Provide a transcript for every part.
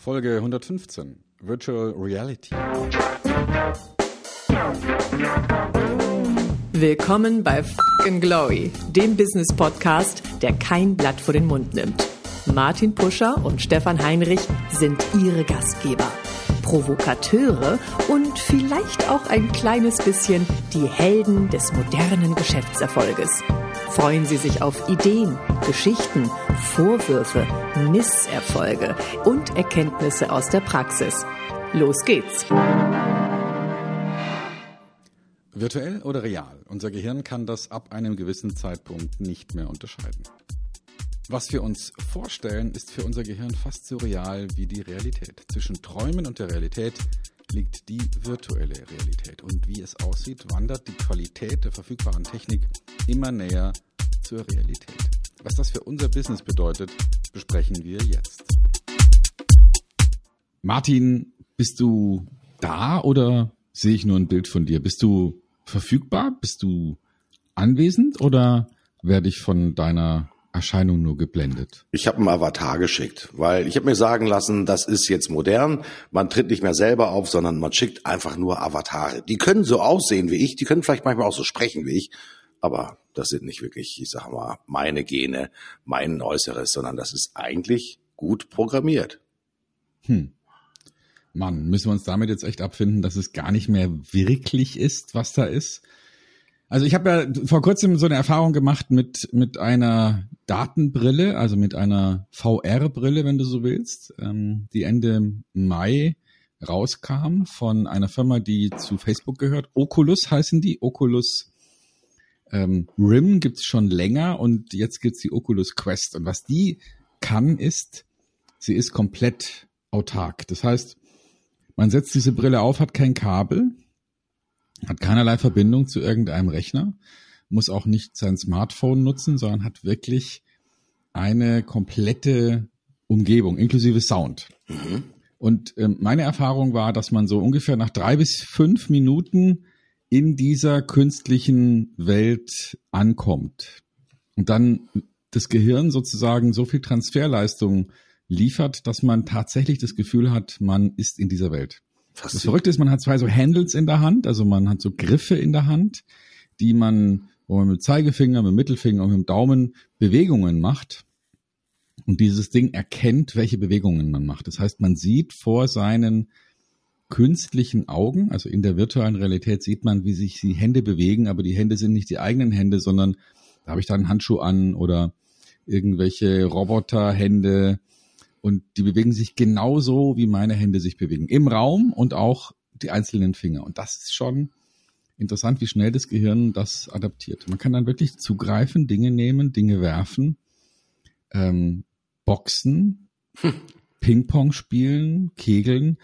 Folge 115 Virtual Reality. Willkommen bei Fucking Glory, dem Business Podcast, der kein Blatt vor den Mund nimmt. Martin Puscher und Stefan Heinrich sind ihre Gastgeber. Provokateure und vielleicht auch ein kleines bisschen die Helden des modernen Geschäftserfolges. Freuen Sie sich auf Ideen, Geschichten, Vorwürfe, Misserfolge und Erkenntnisse aus der Praxis. Los geht's! Virtuell oder real? Unser Gehirn kann das ab einem gewissen Zeitpunkt nicht mehr unterscheiden. Was wir uns vorstellen, ist für unser Gehirn fast so real wie die Realität. Zwischen Träumen und der Realität liegt die virtuelle Realität. Und wie es aussieht, wandert die Qualität der verfügbaren Technik immer näher zur Realität. Was das für unser Business bedeutet, besprechen wir jetzt. Martin, bist du da oder sehe ich nur ein Bild von dir? Bist du verfügbar? Bist du anwesend oder werde ich von deiner Erscheinung nur geblendet? Ich habe einen Avatar geschickt, weil ich habe mir sagen lassen, das ist jetzt modern. Man tritt nicht mehr selber auf, sondern man schickt einfach nur Avatare. Die können so aussehen wie ich, die können vielleicht manchmal auch so sprechen wie ich, aber das sind nicht wirklich, ich sag mal, meine Gene, mein Äußeres, sondern das ist eigentlich gut programmiert. Hm. Mann, müssen wir uns damit jetzt echt abfinden, dass es gar nicht mehr wirklich ist, was da ist? Also ich habe ja vor kurzem so eine Erfahrung gemacht mit, mit einer Datenbrille, also mit einer VR-Brille, wenn du so willst, ähm, die Ende Mai rauskam von einer Firma, die zu Facebook gehört. Oculus heißen die, Oculus ähm, Rim gibt's schon länger und jetzt gibt's die Oculus Quest. Und was die kann, ist, sie ist komplett autark. Das heißt, man setzt diese Brille auf, hat kein Kabel, hat keinerlei Verbindung zu irgendeinem Rechner, muss auch nicht sein Smartphone nutzen, sondern hat wirklich eine komplette Umgebung, inklusive Sound. Mhm. Und ähm, meine Erfahrung war, dass man so ungefähr nach drei bis fünf Minuten in dieser künstlichen Welt ankommt und dann das Gehirn sozusagen so viel Transferleistung liefert, dass man tatsächlich das Gefühl hat, man ist in dieser Welt. Das Verrückte ist, man hat zwei so Handles in der Hand, also man hat so Griffe in der Hand, die man, wo man mit Zeigefinger, mit Mittelfinger und mit dem Daumen Bewegungen macht. Und dieses Ding erkennt, welche Bewegungen man macht. Das heißt, man sieht vor seinen künstlichen Augen, also in der virtuellen Realität sieht man, wie sich die Hände bewegen, aber die Hände sind nicht die eigenen Hände, sondern da habe ich da einen Handschuh an oder irgendwelche Roboterhände und die bewegen sich genauso, wie meine Hände sich bewegen. Im Raum und auch die einzelnen Finger. Und das ist schon interessant, wie schnell das Gehirn das adaptiert. Man kann dann wirklich zugreifen, Dinge nehmen, Dinge werfen, ähm, boxen, hm. Ping-Pong spielen, kegeln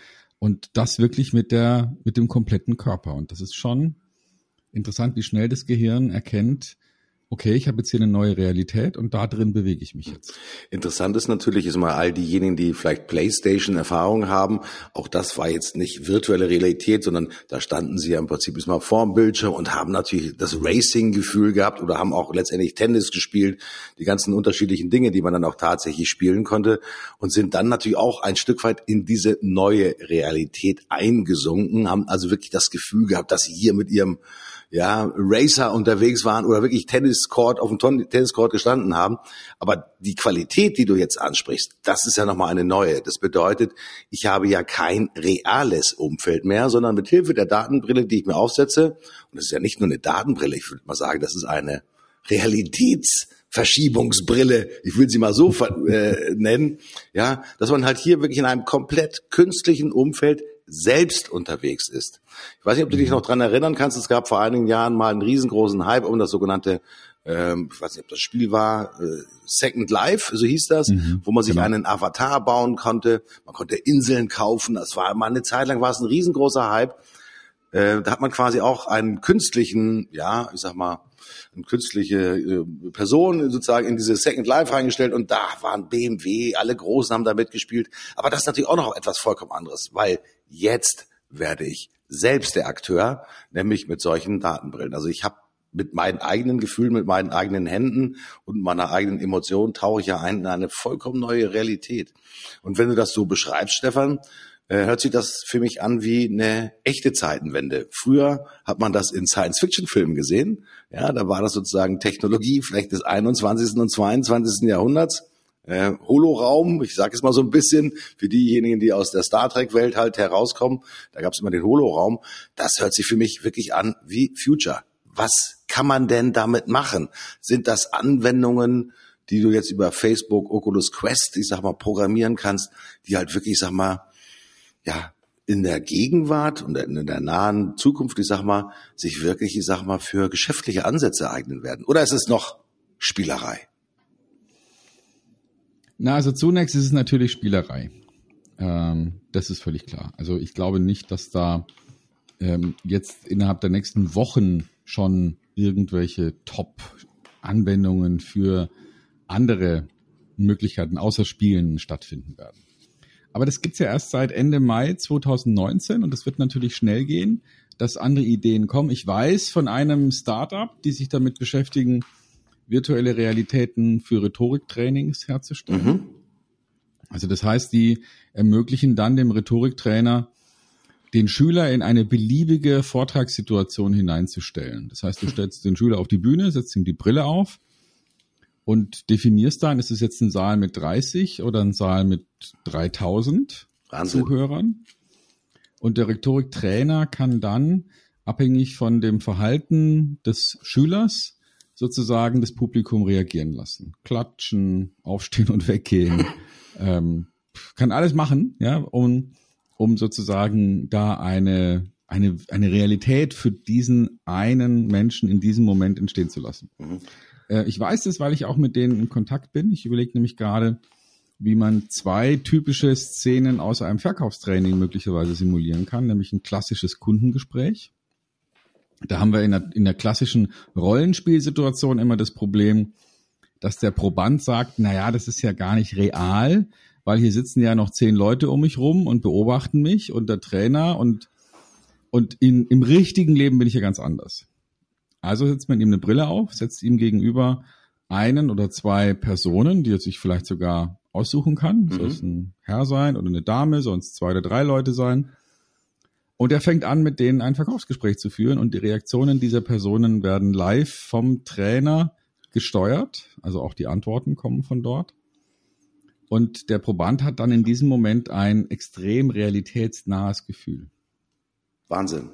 und das wirklich mit der, mit dem kompletten Körper. Und das ist schon interessant, wie schnell das Gehirn erkennt, okay, ich habe jetzt hier eine neue Realität und da drin bewege ich mich jetzt. Interessant ist natürlich, ist mal all diejenigen, die vielleicht Playstation-Erfahrung haben, auch das war jetzt nicht virtuelle Realität, sondern da standen sie ja im Prinzip ist mal vorm Bildschirm und haben natürlich das Racing-Gefühl gehabt oder haben auch letztendlich Tennis gespielt, die ganzen unterschiedlichen Dinge, die man dann auch tatsächlich spielen konnte und sind dann natürlich auch ein Stück weit in diese neue Realität eingesunken, haben also wirklich das Gefühl gehabt, dass sie hier mit ihrem ja, Racer unterwegs waren oder wirklich Tenniscourt auf dem Tenniscourt gestanden haben. Aber die Qualität, die du jetzt ansprichst, das ist ja nochmal eine neue. Das bedeutet, ich habe ja kein reales Umfeld mehr, sondern mit Hilfe der Datenbrille, die ich mir aufsetze, und das ist ja nicht nur eine Datenbrille, ich würde mal sagen, das ist eine Realitätsverschiebungsbrille, ich will sie mal so äh, nennen, ja, dass man halt hier wirklich in einem komplett künstlichen Umfeld selbst unterwegs ist. Ich weiß nicht, ob du dich mhm. noch dran erinnern kannst, es gab vor einigen Jahren mal einen riesengroßen Hype um das sogenannte, ähm, ich weiß nicht, ob das Spiel war, äh, Second Life, so hieß das, mhm, wo man sich genau. einen Avatar bauen konnte, man konnte Inseln kaufen, das war mal eine Zeit lang war es ein riesengroßer Hype. Äh, da hat man quasi auch einen künstlichen, ja, ich sag mal, eine künstliche äh, Person sozusagen in diese Second Life reingestellt und da waren BMW, alle Großen haben da mitgespielt. Aber das ist natürlich auch noch etwas vollkommen anderes, weil jetzt werde ich selbst der Akteur, nämlich mit solchen Datenbrillen. Also ich habe mit meinen eigenen Gefühlen, mit meinen eigenen Händen und meiner eigenen Emotion tauche ich ja ein in eine vollkommen neue Realität. Und wenn du das so beschreibst, Stefan, äh, hört sich das für mich an wie eine echte Zeitenwende. Früher hat man das in Science-Fiction-Filmen gesehen. Ja, da war das sozusagen Technologie vielleicht des 21. und 22. Jahrhunderts. Äh, Holoraum, ich sage es mal so ein bisschen, für diejenigen, die aus der Star Trek-Welt halt herauskommen, da gab es immer den Holoraum. Das hört sich für mich wirklich an wie Future. Was kann man denn damit machen? Sind das Anwendungen, die du jetzt über Facebook, Oculus Quest, ich sag mal, programmieren kannst, die halt wirklich, ich sag mal, ja, in der Gegenwart und in der nahen Zukunft, ich sag mal, sich wirklich, ich sag mal, für geschäftliche Ansätze eignen werden? Oder ist es noch Spielerei? Na, also zunächst ist es natürlich Spielerei. Ähm, das ist völlig klar. Also ich glaube nicht, dass da ähm, jetzt innerhalb der nächsten Wochen schon irgendwelche Top-Anwendungen für andere Möglichkeiten außer Spielen stattfinden werden. Aber das gibt's ja erst seit Ende Mai 2019 und das wird natürlich schnell gehen, dass andere Ideen kommen. Ich weiß von einem Startup, die sich damit beschäftigen, virtuelle Realitäten für Rhetoriktrainings herzustellen. Mhm. Also das heißt, die ermöglichen dann dem Rhetoriktrainer, den Schüler in eine beliebige Vortragssituation hineinzustellen. Das heißt, du stellst den Schüler auf die Bühne, setzt ihm die Brille auf und definierst dann, ist es jetzt ein Saal mit 30 oder ein Saal mit 3000 Wahnsinn. Zuhörern. Und der Rhetoriktrainer kann dann, abhängig von dem Verhalten des Schülers, sozusagen das Publikum reagieren lassen. Klatschen, aufstehen und weggehen. ähm, kann alles machen, ja, um, um sozusagen da eine, eine, eine Realität für diesen einen Menschen in diesem Moment entstehen zu lassen. Mhm. Äh, ich weiß das, weil ich auch mit denen in Kontakt bin. Ich überlege nämlich gerade, wie man zwei typische Szenen aus einem Verkaufstraining möglicherweise simulieren kann, nämlich ein klassisches Kundengespräch. Da haben wir in der, in der klassischen Rollenspielsituation immer das Problem, dass der Proband sagt, na ja, das ist ja gar nicht real, weil hier sitzen ja noch zehn Leute um mich rum und beobachten mich und der Trainer und, und in, im richtigen Leben bin ich ja ganz anders. Also setzt man ihm eine Brille auf, setzt ihm gegenüber einen oder zwei Personen, die er sich vielleicht sogar aussuchen kann. Mhm. Soll es ein Herr sein oder eine Dame, sonst zwei oder drei Leute sein. Und er fängt an, mit denen ein Verkaufsgespräch zu führen und die Reaktionen dieser Personen werden live vom Trainer gesteuert. Also auch die Antworten kommen von dort. Und der Proband hat dann in diesem Moment ein extrem realitätsnahes Gefühl. Wahnsinn.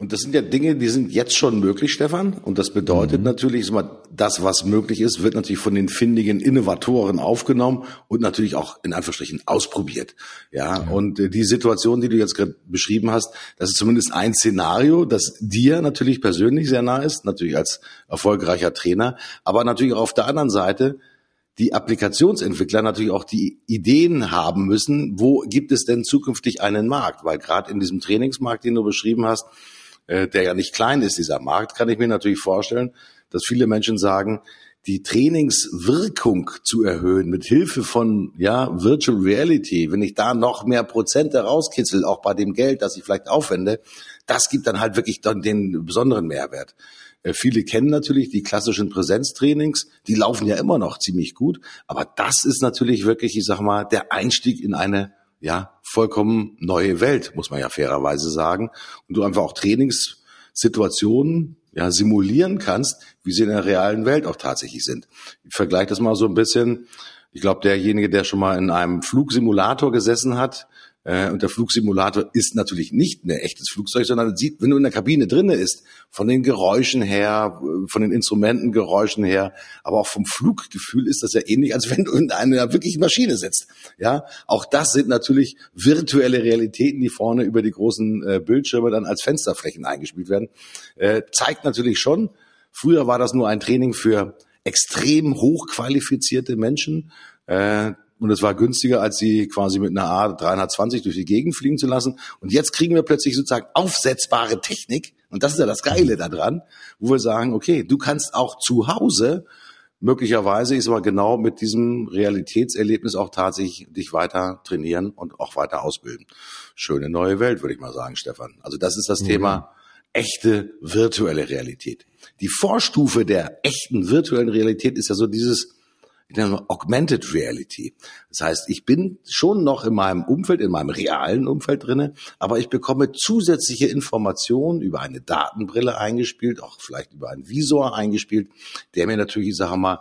Und das sind ja Dinge, die sind jetzt schon möglich, Stefan. Und das bedeutet mhm. natürlich, das, was möglich ist, wird natürlich von den findigen Innovatoren aufgenommen und natürlich auch in Anführungsstrichen ausprobiert. Ja, ja. und äh, die Situation, die du jetzt gerade beschrieben hast, das ist zumindest ein Szenario, das dir natürlich persönlich sehr nah ist, natürlich als erfolgreicher Trainer, aber natürlich auch auf der anderen Seite die Applikationsentwickler natürlich auch die Ideen haben müssen, wo gibt es denn zukünftig einen Markt? Weil gerade in diesem Trainingsmarkt, den du beschrieben hast, äh, der ja nicht klein ist, dieser Markt, kann ich mir natürlich vorstellen, dass viele Menschen sagen, die Trainingswirkung zu erhöhen mit Hilfe von ja Virtual Reality, wenn ich da noch mehr Prozente rauskitzel, auch bei dem Geld, das ich vielleicht aufwende, das gibt dann halt wirklich dann den besonderen Mehrwert. Äh, viele kennen natürlich die klassischen Präsenztrainings, die laufen ja immer noch ziemlich gut, aber das ist natürlich wirklich, ich sag mal, der Einstieg in eine ja, vollkommen neue Welt, muss man ja fairerweise sagen. Und du einfach auch Trainingssituationen ja, simulieren kannst, wie sie in der realen Welt auch tatsächlich sind. Ich vergleiche das mal so ein bisschen. Ich glaube, derjenige, der schon mal in einem Flugsimulator gesessen hat, äh, und der Flugsimulator ist natürlich nicht ein echtes Flugzeug, sondern sieht, wenn du in der Kabine drinne ist, von den Geräuschen her, von den Instrumentengeräuschen her, aber auch vom Fluggefühl ist das ja ähnlich, als wenn du in einer wirklichen Maschine sitzt. Ja, auch das sind natürlich virtuelle Realitäten, die vorne über die großen äh, Bildschirme dann als Fensterflächen eingespielt werden. Äh, zeigt natürlich schon, früher war das nur ein Training für extrem hochqualifizierte Menschen. Äh, und es war günstiger, als sie quasi mit einer A320 durch die Gegend fliegen zu lassen. Und jetzt kriegen wir plötzlich sozusagen aufsetzbare Technik. Und das ist ja das Geile daran, wo wir sagen, okay, du kannst auch zu Hause möglicherweise, ist aber genau mit diesem Realitätserlebnis auch tatsächlich dich weiter trainieren und auch weiter ausbilden. Schöne neue Welt, würde ich mal sagen, Stefan. Also das ist das mhm. Thema echte virtuelle Realität. Die Vorstufe der echten virtuellen Realität ist ja so dieses nenne mal Augmented Reality. Das heißt, ich bin schon noch in meinem Umfeld, in meinem realen Umfeld drinne, aber ich bekomme zusätzliche Informationen über eine Datenbrille eingespielt, auch vielleicht über einen Visor eingespielt, der mir natürlich, ich sage mal,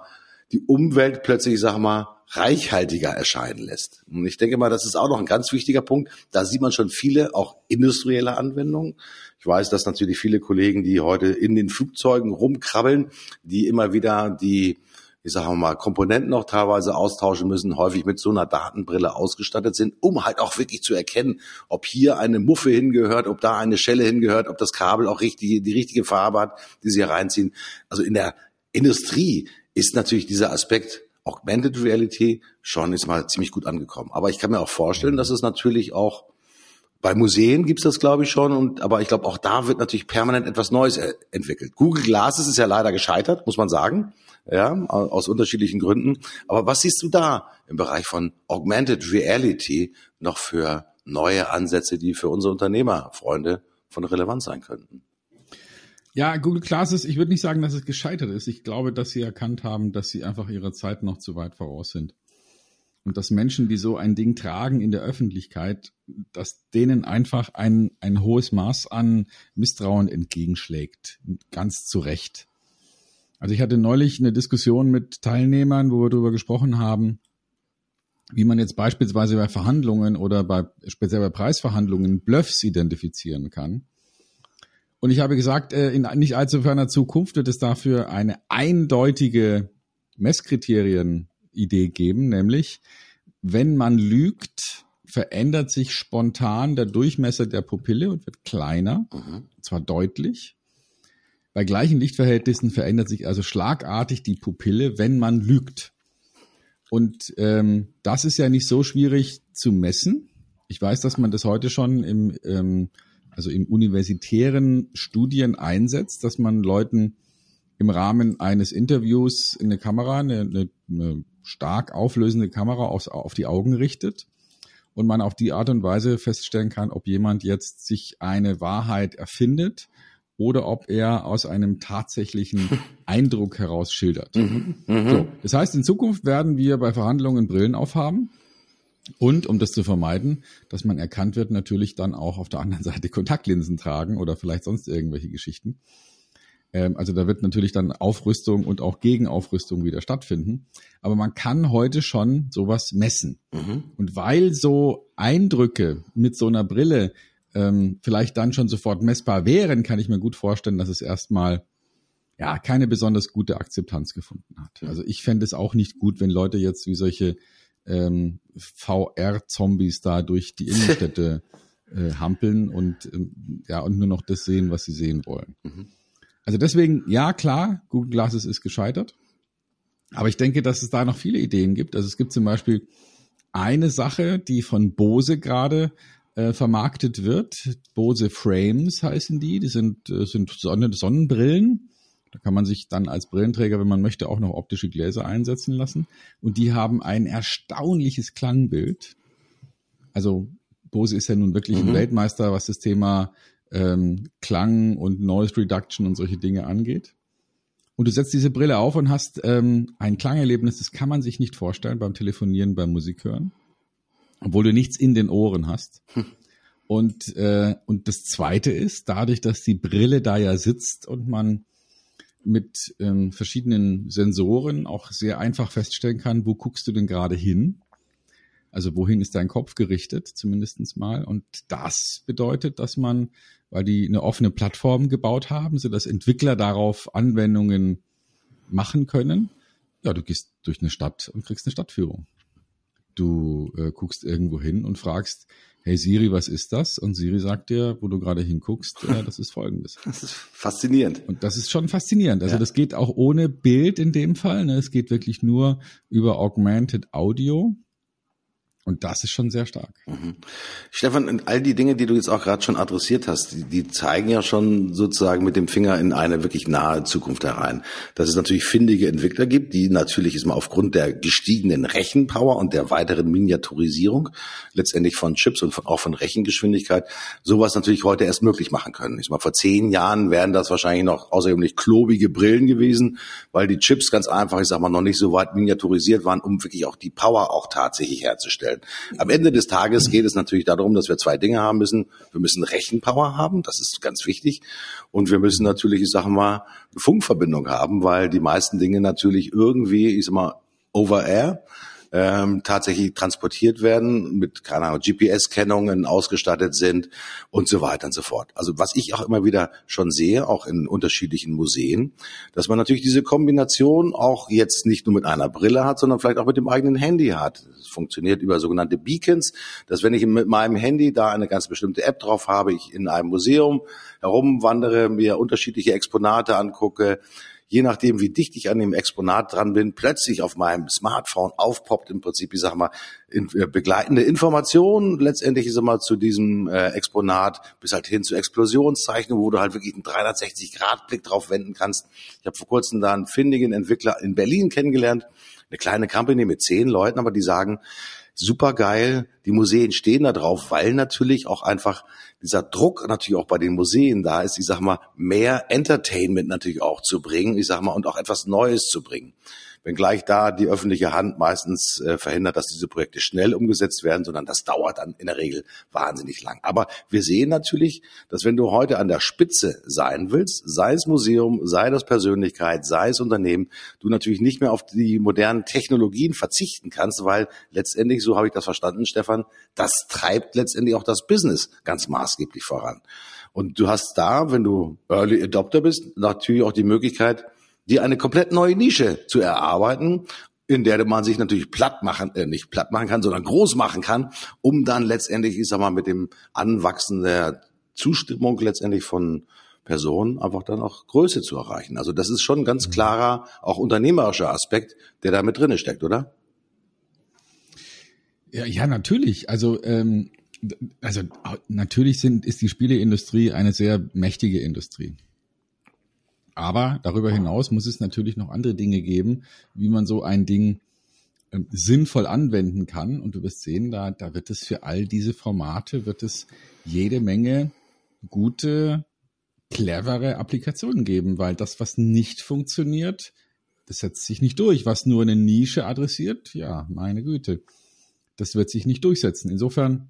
die Umwelt plötzlich, ich sage mal, reichhaltiger erscheinen lässt. Und ich denke mal, das ist auch noch ein ganz wichtiger Punkt. Da sieht man schon viele auch industrielle Anwendungen. Ich weiß, dass natürlich viele Kollegen, die heute in den Flugzeugen rumkrabbeln, die immer wieder die ich sage mal, Komponenten auch teilweise austauschen müssen, häufig mit so einer Datenbrille ausgestattet sind, um halt auch wirklich zu erkennen, ob hier eine Muffe hingehört, ob da eine Schelle hingehört, ob das Kabel auch richtig, die richtige Farbe hat, die sie reinziehen. Also in der Industrie ist natürlich dieser Aspekt Augmented Reality schon ist mal ziemlich gut angekommen. Aber ich kann mir auch vorstellen, dass es natürlich auch bei Museen gibt's das, glaube ich, schon. Und, aber ich glaube, auch da wird natürlich permanent etwas Neues äh, entwickelt. Google Glasses ist ja leider gescheitert, muss man sagen. Ja, aus unterschiedlichen Gründen. Aber was siehst du da im Bereich von Augmented Reality noch für neue Ansätze, die für unsere Unternehmerfreunde von Relevanz sein könnten? Ja, Google Glasses, ich würde nicht sagen, dass es gescheitert ist. Ich glaube, dass sie erkannt haben, dass sie einfach ihrer Zeit noch zu weit voraus sind. Und dass Menschen, die so ein Ding tragen in der Öffentlichkeit, dass denen einfach ein, ein hohes Maß an Misstrauen entgegenschlägt. Ganz zu Recht. Also ich hatte neulich eine Diskussion mit Teilnehmern, wo wir darüber gesprochen haben, wie man jetzt beispielsweise bei Verhandlungen oder bei, speziell bei Preisverhandlungen Bluffs identifizieren kann. Und ich habe gesagt, äh, in nicht allzu ferner Zukunft wird es dafür eine eindeutige Messkriterien Idee geben, nämlich wenn man lügt, verändert sich spontan der Durchmesser der Pupille und wird kleiner, mhm. zwar deutlich. Bei gleichen Lichtverhältnissen verändert sich also schlagartig die Pupille, wenn man lügt. Und ähm, das ist ja nicht so schwierig zu messen. Ich weiß, dass man das heute schon im, ähm, also im universitären Studien einsetzt, dass man Leuten im Rahmen eines Interviews in eine Kamera, eine, eine, eine stark auflösende Kamera auf, auf die Augen richtet und man auf die Art und Weise feststellen kann, ob jemand jetzt sich eine Wahrheit erfindet oder ob er aus einem tatsächlichen Eindruck heraus schildert. Mhm, mhm, so, das heißt, in Zukunft werden wir bei Verhandlungen Brillen aufhaben. Und um das zu vermeiden, dass man erkannt wird, natürlich dann auch auf der anderen Seite Kontaktlinsen tragen oder vielleicht sonst irgendwelche Geschichten. Ähm, also da wird natürlich dann Aufrüstung und auch Gegenaufrüstung wieder stattfinden. Aber man kann heute schon sowas messen. Mhm. Und weil so Eindrücke mit so einer Brille ähm, vielleicht dann schon sofort messbar wären, kann ich mir gut vorstellen, dass es erstmal ja keine besonders gute Akzeptanz gefunden hat. Also ich fände es auch nicht gut, wenn Leute jetzt wie solche ähm, VR-Zombies da durch die Innenstädte äh, hampeln und ähm, ja und nur noch das sehen, was sie sehen wollen. Mhm. Also deswegen, ja klar, Google Glasses ist gescheitert. Aber ich denke, dass es da noch viele Ideen gibt. Also es gibt zum Beispiel eine Sache, die von Bose gerade äh, vermarktet wird. Bose Frames heißen die. Die sind, äh, sind Sonnenbrillen. Da kann man sich dann als Brillenträger, wenn man möchte, auch noch optische Gläser einsetzen lassen. Und die haben ein erstaunliches Klangbild. Also Bose ist ja nun wirklich mhm. ein Weltmeister, was das Thema ähm, Klang und Noise Reduction und solche Dinge angeht. Und du setzt diese Brille auf und hast ähm, ein Klangerlebnis, das kann man sich nicht vorstellen beim Telefonieren, beim Musikhören, obwohl du nichts in den Ohren hast. Hm. Und, äh, und das Zweite ist, dadurch, dass die Brille da ja sitzt und man mit ähm, verschiedenen Sensoren auch sehr einfach feststellen kann, wo guckst du denn gerade hin, also wohin ist dein Kopf gerichtet, zumindestens mal. Und das bedeutet, dass man, weil die eine offene Plattform gebaut haben, so dass Entwickler darauf Anwendungen machen können. Ja, du gehst durch eine Stadt und kriegst eine Stadtführung. Du äh, guckst irgendwo hin und fragst, hey Siri, was ist das? Und Siri sagt dir, wo du gerade hinguckst, äh, das ist folgendes. Das ist faszinierend. Und das ist schon faszinierend. Also ja. das geht auch ohne Bild in dem Fall. Ne? Es geht wirklich nur über Augmented Audio. Und das ist schon sehr stark. Mhm. Stefan, all die Dinge, die du jetzt auch gerade schon adressiert hast, die, die, zeigen ja schon sozusagen mit dem Finger in eine wirklich nahe Zukunft herein. Dass es natürlich findige Entwickler gibt, die natürlich ist mal aufgrund der gestiegenen Rechenpower und der weiteren Miniaturisierung letztendlich von Chips und auch von Rechengeschwindigkeit sowas natürlich heute erst möglich machen können. Ich mal, vor zehn Jahren wären das wahrscheinlich noch außergewöhnlich klobige Brillen gewesen, weil die Chips ganz einfach, ich sag mal, noch nicht so weit miniaturisiert waren, um wirklich auch die Power auch tatsächlich herzustellen werden. Am Ende des Tages geht es natürlich darum, dass wir zwei Dinge haben müssen. Wir müssen Rechenpower haben, das ist ganz wichtig. Und wir müssen natürlich, ich sage mal, Funkverbindung haben, weil die meisten Dinge natürlich irgendwie, ich sag mal, over air ähm, tatsächlich transportiert werden, mit, keine Ahnung, GPS-Kennungen ausgestattet sind und so weiter und so fort. Also was ich auch immer wieder schon sehe, auch in unterschiedlichen Museen, dass man natürlich diese Kombination auch jetzt nicht nur mit einer Brille hat, sondern vielleicht auch mit dem eigenen Handy hat. Es funktioniert über sogenannte Beacons, dass wenn ich mit meinem Handy da eine ganz bestimmte App drauf habe, ich in einem Museum herumwandere, mir unterschiedliche Exponate angucke, je nachdem, wie dicht ich an dem Exponat dran bin, plötzlich auf meinem Smartphone aufpoppt im Prinzip, ich sag mal, in, äh, begleitende Informationen letztendlich ist immer zu diesem äh, Exponat bis halt hin zu Explosionszeichnungen, wo du halt wirklich einen 360-Grad-Blick drauf wenden kannst. Ich habe vor kurzem da einen findigen Entwickler in Berlin kennengelernt, eine kleine Company mit zehn Leuten, aber die sagen, super geil. Die Museen stehen da drauf, weil natürlich auch einfach dieser Druck natürlich auch bei den Museen da ist, ich sag mal, mehr Entertainment natürlich auch zu bringen, ich sag mal, und auch etwas Neues zu bringen wenngleich da die öffentliche Hand meistens äh, verhindert, dass diese Projekte schnell umgesetzt werden, sondern das dauert dann in der Regel wahnsinnig lang. Aber wir sehen natürlich, dass wenn du heute an der Spitze sein willst, sei es Museum, sei das Persönlichkeit, sei es Unternehmen, du natürlich nicht mehr auf die modernen Technologien verzichten kannst, weil letztendlich, so habe ich das verstanden, Stefan, das treibt letztendlich auch das Business ganz maßgeblich voran. Und du hast da, wenn du Early Adopter bist, natürlich auch die Möglichkeit, die eine komplett neue Nische zu erarbeiten, in der man sich natürlich platt machen, äh, nicht platt machen kann, sondern groß machen kann, um dann letztendlich, ich sag mal, mit dem Anwachsen der Zustimmung letztendlich von Personen einfach dann auch Größe zu erreichen. Also das ist schon ein ganz mhm. klarer, auch unternehmerischer Aspekt, der da mit drinne steckt, oder? Ja, ja, natürlich. Also ähm, also natürlich sind, ist die Spieleindustrie eine sehr mächtige Industrie. Aber darüber hinaus muss es natürlich noch andere Dinge geben, wie man so ein Ding äh, sinnvoll anwenden kann. Und du wirst sehen, da, da wird es für all diese Formate, wird es jede Menge gute, clevere Applikationen geben, weil das, was nicht funktioniert, das setzt sich nicht durch. Was nur eine Nische adressiert, ja, meine Güte, das wird sich nicht durchsetzen. Insofern,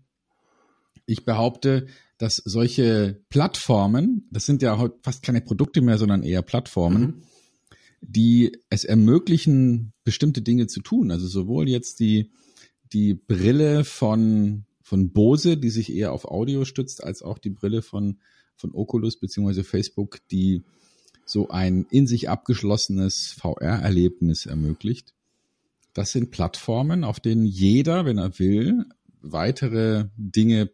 ich behaupte, dass solche Plattformen, das sind ja heute fast keine Produkte mehr, sondern eher Plattformen, mhm. die es ermöglichen, bestimmte Dinge zu tun. Also sowohl jetzt die, die Brille von, von Bose, die sich eher auf Audio stützt, als auch die Brille von, von Oculus beziehungsweise Facebook, die so ein in sich abgeschlossenes VR-Erlebnis ermöglicht. Das sind Plattformen, auf denen jeder, wenn er will, weitere Dinge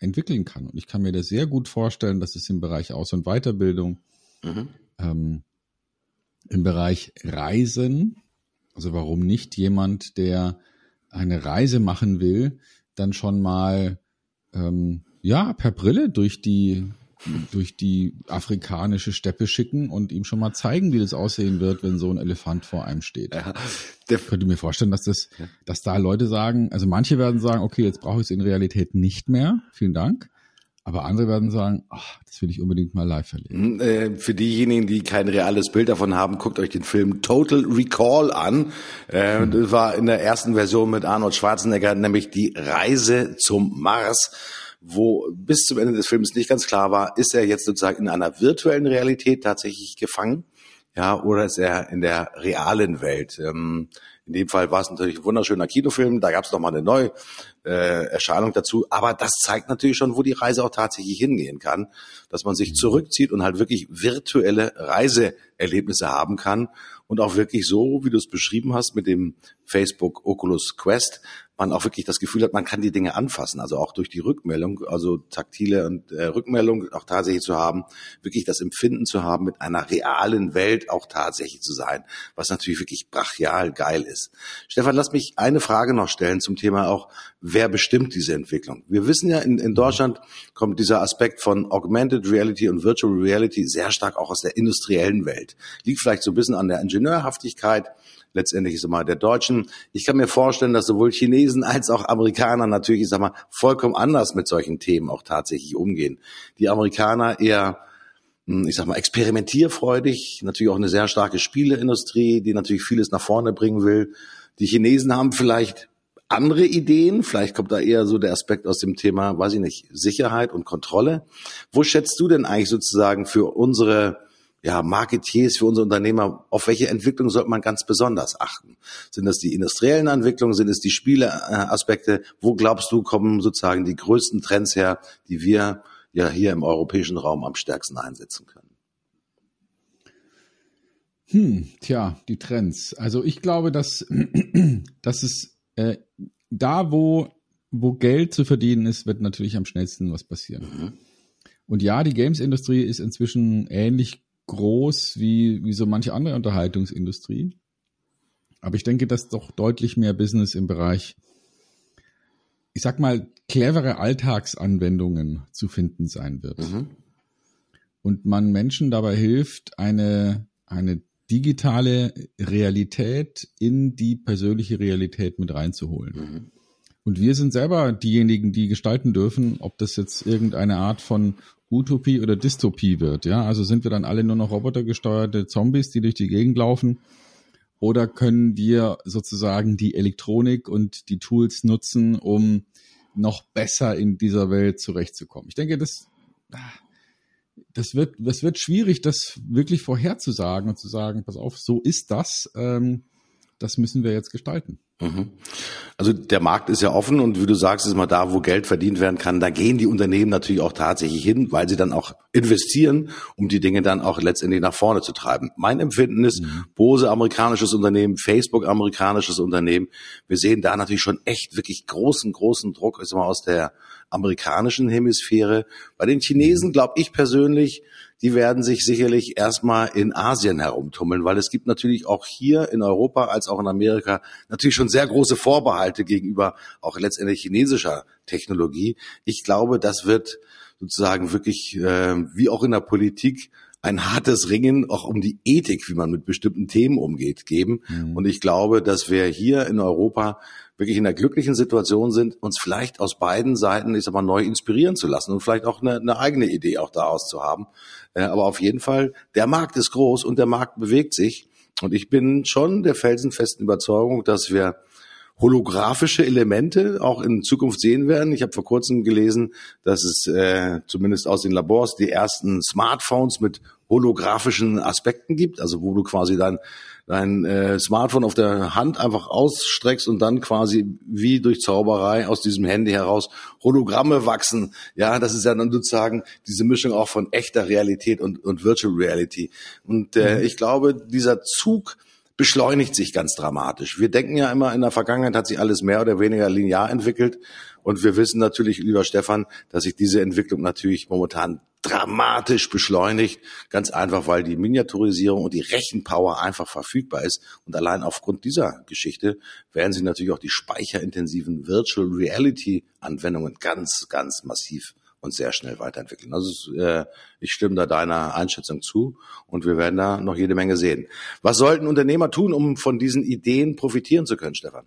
entwickeln kann. Und ich kann mir das sehr gut vorstellen, dass es im Bereich Aus- und Weiterbildung, mhm. ähm, im Bereich Reisen, also warum nicht jemand, der eine Reise machen will, dann schon mal ähm, ja per Brille durch die durch die afrikanische Steppe schicken und ihm schon mal zeigen, wie das aussehen wird, wenn so ein Elefant vor einem steht. Ja, ich könnte mir vorstellen, dass das, dass da Leute sagen, also manche werden sagen, okay, jetzt brauche ich es in Realität nicht mehr, vielen Dank. Aber andere werden sagen, ach, das will ich unbedingt mal live erleben. Hm, äh, für diejenigen, die kein reales Bild davon haben, guckt euch den Film Total Recall an. Äh, hm. Das war in der ersten Version mit Arnold Schwarzenegger, nämlich die Reise zum Mars wo bis zum Ende des Films nicht ganz klar war, ist er jetzt sozusagen in einer virtuellen Realität tatsächlich gefangen, ja, oder ist er in der realen Welt? Ähm, in dem Fall war es natürlich ein wunderschöner Kinofilm. Da gab es noch mal eine Neu äh, Erscheinung dazu. Aber das zeigt natürlich schon, wo die Reise auch tatsächlich hingehen kann, dass man sich zurückzieht und halt wirklich virtuelle Reiseerlebnisse haben kann und auch wirklich so, wie du es beschrieben hast mit dem Facebook Oculus Quest, man auch wirklich das Gefühl hat, man kann die Dinge anfassen, also auch durch die Rückmeldung, also taktile und äh, Rückmeldung auch tatsächlich zu haben, wirklich das Empfinden zu haben, mit einer realen Welt auch tatsächlich zu sein, was natürlich wirklich brachial geil ist. Stefan, lass mich eine Frage noch stellen zum Thema auch, wer bestimmt diese Entwicklung? Wir wissen ja, in, in Deutschland kommt dieser Aspekt von Augmented Reality und Virtual Reality sehr stark auch aus der industriellen Welt. Liegt vielleicht so ein bisschen an der Ingenieurhaftigkeit, letztendlich ist immer der Deutschen. Ich kann mir vorstellen, dass sowohl Chinesen als auch Amerikaner natürlich, ich sag mal, vollkommen anders mit solchen Themen auch tatsächlich umgehen. Die Amerikaner eher hm, ich sag mal, experimentierfreudig, natürlich auch eine sehr starke Spieleindustrie, die natürlich vieles nach vorne bringen will. Die Chinesen haben vielleicht andere Ideen, vielleicht kommt da eher so der Aspekt aus dem Thema, weiß ich nicht, Sicherheit und Kontrolle. Wo schätzt du denn eigentlich sozusagen für unsere ja, Marketiers, für unsere Unternehmer, auf welche Entwicklung sollte man ganz besonders achten? Sind das die industriellen Entwicklungen, sind es die Spieleaspekte? Wo glaubst du, kommen sozusagen die größten Trends her, die wir ja hier im europäischen Raum am stärksten einsetzen können? Hm, tja, die Trends. Also ich glaube, dass, dass es äh, da, wo, wo Geld zu verdienen ist, wird natürlich am schnellsten was passieren. Mhm. Und ja, die Games-Industrie ist inzwischen ähnlich groß wie, wie so manche andere Unterhaltungsindustrie. Aber ich denke, dass doch deutlich mehr Business im Bereich, ich sag mal, clevere Alltagsanwendungen zu finden sein wird. Mhm. Und man Menschen dabei hilft, eine, eine digitale Realität in die persönliche Realität mit reinzuholen. Mhm. Und wir sind selber diejenigen, die gestalten dürfen, ob das jetzt irgendeine Art von Utopie oder Dystopie wird. Ja, also sind wir dann alle nur noch robotergesteuerte Zombies, die durch die Gegend laufen? Oder können wir sozusagen die Elektronik und die Tools nutzen, um noch besser in dieser Welt zurechtzukommen? Ich denke, das, das wird, das wird schwierig, das wirklich vorherzusagen und zu sagen, pass auf, so ist das. Ähm, das müssen wir jetzt gestalten. Mhm. Also der Markt ist ja offen und wie du sagst, ist mal da, wo Geld verdient werden kann, da gehen die Unternehmen natürlich auch tatsächlich hin, weil sie dann auch investieren, um die Dinge dann auch letztendlich nach vorne zu treiben. Mein Empfinden ist, mhm. Bose amerikanisches Unternehmen, Facebook amerikanisches Unternehmen, wir sehen da natürlich schon echt wirklich großen, großen Druck, ist mal aus der amerikanischen Hemisphäre. Bei den Chinesen mhm. glaube ich persönlich, die werden sich sicherlich erstmal in Asien herumtummeln, weil es gibt natürlich auch hier in Europa als auch in Amerika natürlich schon sehr große Vorbehalte gegenüber auch letztendlich chinesischer Technologie. Ich glaube, das wird sozusagen wirklich, äh, wie auch in der Politik, ein hartes Ringen auch um die Ethik, wie man mit bestimmten Themen umgeht, geben. Mhm. Und ich glaube, dass wir hier in Europa wirklich in der glücklichen Situation sind, uns vielleicht aus beiden Seiten, ich sag mal, neu inspirieren zu lassen und vielleicht auch eine, eine eigene Idee auch daraus zu haben. Äh, aber auf jeden Fall, der Markt ist groß und der Markt bewegt sich. Und ich bin schon der felsenfesten Überzeugung, dass wir holographische Elemente auch in Zukunft sehen werden. Ich habe vor kurzem gelesen, dass es äh, zumindest aus den Labors die ersten Smartphones mit holographischen Aspekten gibt, also wo du quasi dann dein äh, Smartphone auf der Hand einfach ausstreckst und dann quasi wie durch Zauberei aus diesem Handy heraus Hologramme wachsen. Ja, das ist ja dann sozusagen diese Mischung auch von echter Realität und, und Virtual Reality. Und äh, mhm. ich glaube, dieser Zug beschleunigt sich ganz dramatisch. Wir denken ja immer, in der Vergangenheit hat sich alles mehr oder weniger linear entwickelt. Und wir wissen natürlich, lieber Stefan, dass sich diese Entwicklung natürlich momentan dramatisch beschleunigt. Ganz einfach, weil die Miniaturisierung und die Rechenpower einfach verfügbar ist. Und allein aufgrund dieser Geschichte werden sich natürlich auch die speicherintensiven Virtual Reality Anwendungen ganz, ganz massiv und sehr schnell weiterentwickeln. Also äh, ich stimme da deiner Einschätzung zu und wir werden da noch jede Menge sehen. Was sollten Unternehmer tun, um von diesen Ideen profitieren zu können, Stefan?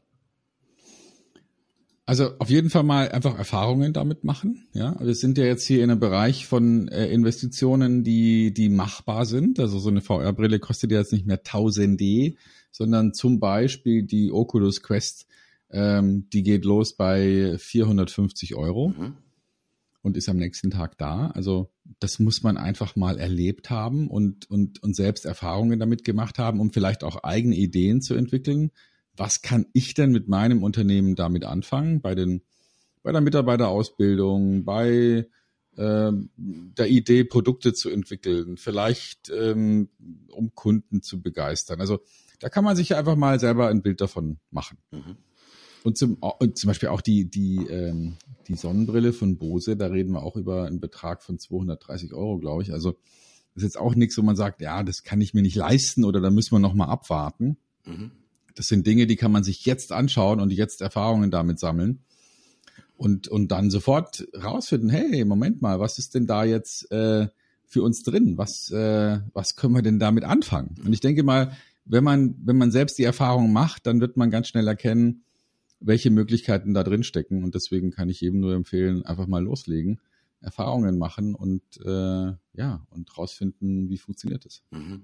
Also auf jeden Fall mal einfach Erfahrungen damit machen. Ja, wir sind ja jetzt hier in einem Bereich von äh, Investitionen, die die machbar sind. Also so eine VR-Brille kostet ja jetzt nicht mehr 1000 D, sondern zum Beispiel die Oculus Quest, ähm, die geht los bei 450 Euro mhm. Und ist am nächsten Tag da. Also das muss man einfach mal erlebt haben und und und selbst Erfahrungen damit gemacht haben, um vielleicht auch eigene Ideen zu entwickeln was kann ich denn mit meinem Unternehmen damit anfangen? Bei den bei der Mitarbeiterausbildung, bei äh, der Idee, Produkte zu entwickeln, vielleicht ähm, um Kunden zu begeistern. Also da kann man sich einfach mal selber ein Bild davon machen. Mhm. Und zum, und zum Beispiel auch die, die, ähm, die Sonnenbrille von Bose, da reden wir auch über einen Betrag von 230 Euro, glaube ich. Also das ist jetzt auch nichts, wo man sagt, ja, das kann ich mir nicht leisten oder da müssen wir nochmal abwarten. Mhm. Das sind Dinge, die kann man sich jetzt anschauen und jetzt Erfahrungen damit sammeln und, und dann sofort rausfinden, hey, Moment mal, was ist denn da jetzt äh, für uns drin? Was, äh, was können wir denn damit anfangen? Und ich denke mal, wenn man, wenn man selbst die Erfahrung macht, dann wird man ganz schnell erkennen, welche Möglichkeiten da drin stecken. Und deswegen kann ich jedem nur empfehlen, einfach mal loslegen, Erfahrungen machen und äh, ja, und rausfinden, wie funktioniert es. Mhm.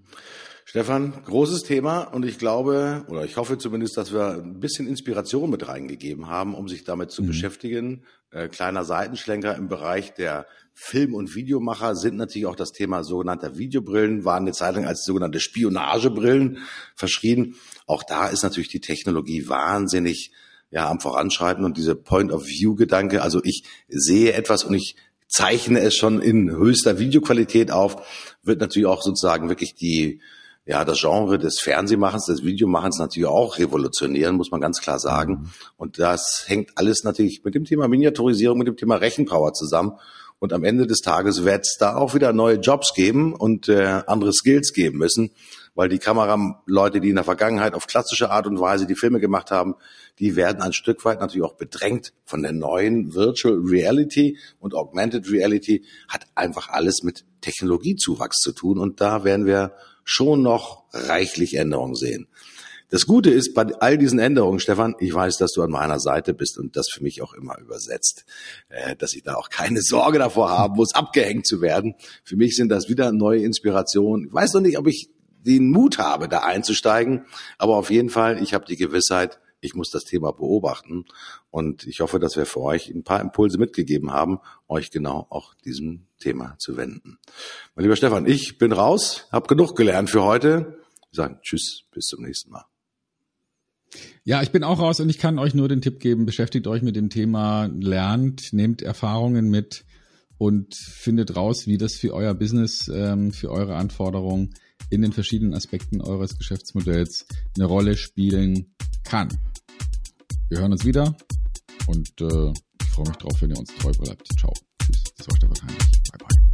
Stefan, großes Thema und ich glaube, oder ich hoffe zumindest, dass wir ein bisschen Inspiration mit reingegeben haben, um sich damit zu mhm. beschäftigen. Äh, kleiner Seitenschlenker im Bereich der Film- und Videomacher sind natürlich auch das Thema sogenannter Videobrillen, waren eine Zeit lang als sogenannte Spionagebrillen verschrien. Auch da ist natürlich die Technologie wahnsinnig ja am Voranschreiten und diese Point-of-View-Gedanke. Also ich sehe etwas und ich zeichne es schon in höchster Videoqualität auf, wird natürlich auch sozusagen wirklich die ja, das Genre des Fernsehmachens, des Videomachens natürlich auch revolutionieren, muss man ganz klar sagen. Mhm. Und das hängt alles natürlich mit dem Thema Miniaturisierung, mit dem Thema Rechenpower zusammen. Und am Ende des Tages wird es da auch wieder neue Jobs geben und äh, andere Skills geben müssen weil die Kameraleute, die in der Vergangenheit auf klassische Art und Weise die Filme gemacht haben, die werden ein Stück weit natürlich auch bedrängt von der neuen Virtual Reality und Augmented Reality hat einfach alles mit Technologiezuwachs zu tun und da werden wir schon noch reichlich Änderungen sehen. Das Gute ist bei all diesen Änderungen, Stefan, ich weiß, dass du an meiner Seite bist und das für mich auch immer übersetzt, äh, dass ich da auch keine Sorge davor haben muss, abgehängt zu werden. Für mich sind das wieder neue Inspirationen. Ich weiß noch nicht, ob ich den Mut habe, da einzusteigen. Aber auf jeden Fall, ich habe die Gewissheit, ich muss das Thema beobachten. Und ich hoffe, dass wir für euch ein paar Impulse mitgegeben haben, euch genau auch diesem Thema zu wenden. Mein lieber Stefan, ich bin raus, habe genug gelernt für heute. Wir sagen Tschüss, bis zum nächsten Mal. Ja, ich bin auch raus und ich kann euch nur den Tipp geben, beschäftigt euch mit dem Thema, lernt, nehmt Erfahrungen mit und findet raus, wie das für euer Business, ähm, für eure Anforderungen in den verschiedenen Aspekten eures Geschäftsmodells eine Rolle spielen kann. Wir hören uns wieder und äh, ich freue mich drauf, wenn ihr uns treu bleibt. Ciao. Tschüss. Das war Stefan Heinrich. Bye bye.